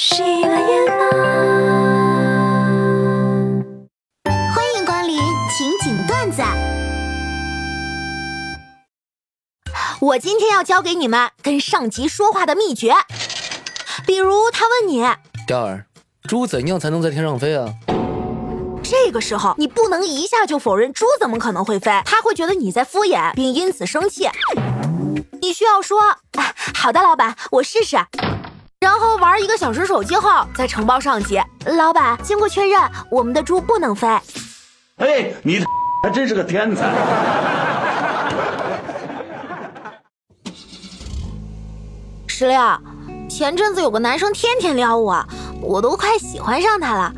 喜马拉欢迎光临情景段子。我今天要教给你们跟上级说话的秘诀。比如他问你，钓儿，猪怎样才能在天上飞啊？这个时候你不能一下就否认猪怎么可能会飞，他会觉得你在敷衍，并因此生气。你需要说，哎，好的，老板，我试试。然后玩一个小时手机后，再承包上级。老板，经过确认，我们的猪不能飞。哎，你还真是个天才！石榴，前阵子有个男生天天撩我，我都快喜欢上他了。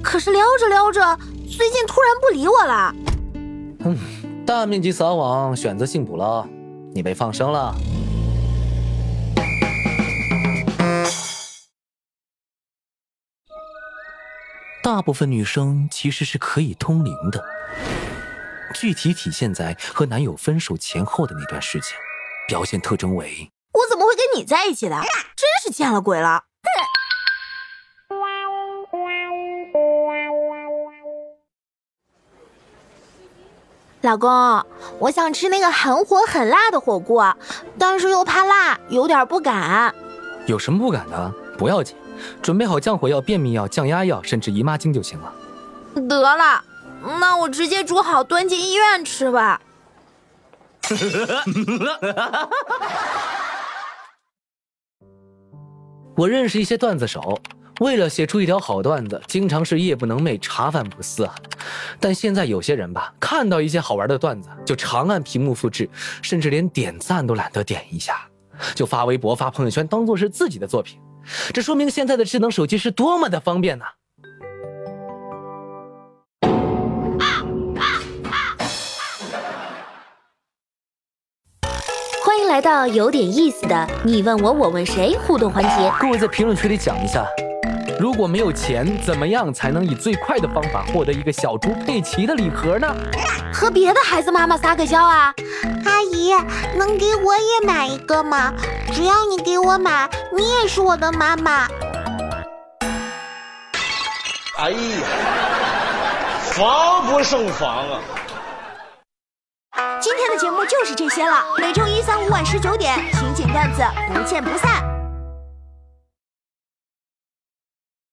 可是撩着撩着，最近突然不理我了。嗯，大面积撒网，选择性捕捞，你被放生了。大部分女生其实是可以通灵的，具体体现在和男友分手前后的那段时间，表现特征为：我怎么会跟你在一起的？真是见了鬼了！老公，我想吃那个很火很辣的火锅，但是又怕辣，有点不敢。有什么不敢的？不要紧。准备好降火药、便秘药、降压药，甚至姨妈巾就行了。得了，那我直接煮好端进医院吃吧。我认识一些段子手，为了写出一条好段子，经常是夜不能寐、茶饭不思啊。但现在有些人吧，看到一些好玩的段子，就长按屏幕复制，甚至连点赞都懒得点一下，就发微博、发朋友圈，当做是自己的作品。这说明现在的智能手机是多么的方便呢！欢迎来到有点意思的你问我我问谁互动环节。各位在评论区里讲一下，如果没有钱，怎么样才能以最快的方法获得一个小猪佩奇的礼盒呢？和别的孩子妈妈撒个娇啊！阿姨，能给我也买一个吗？只要你给我买，你也是我的妈妈。哎呀，防不胜防啊！今天的节目就是这些了，每周一、三、五晚十九点，情景段子不见不散。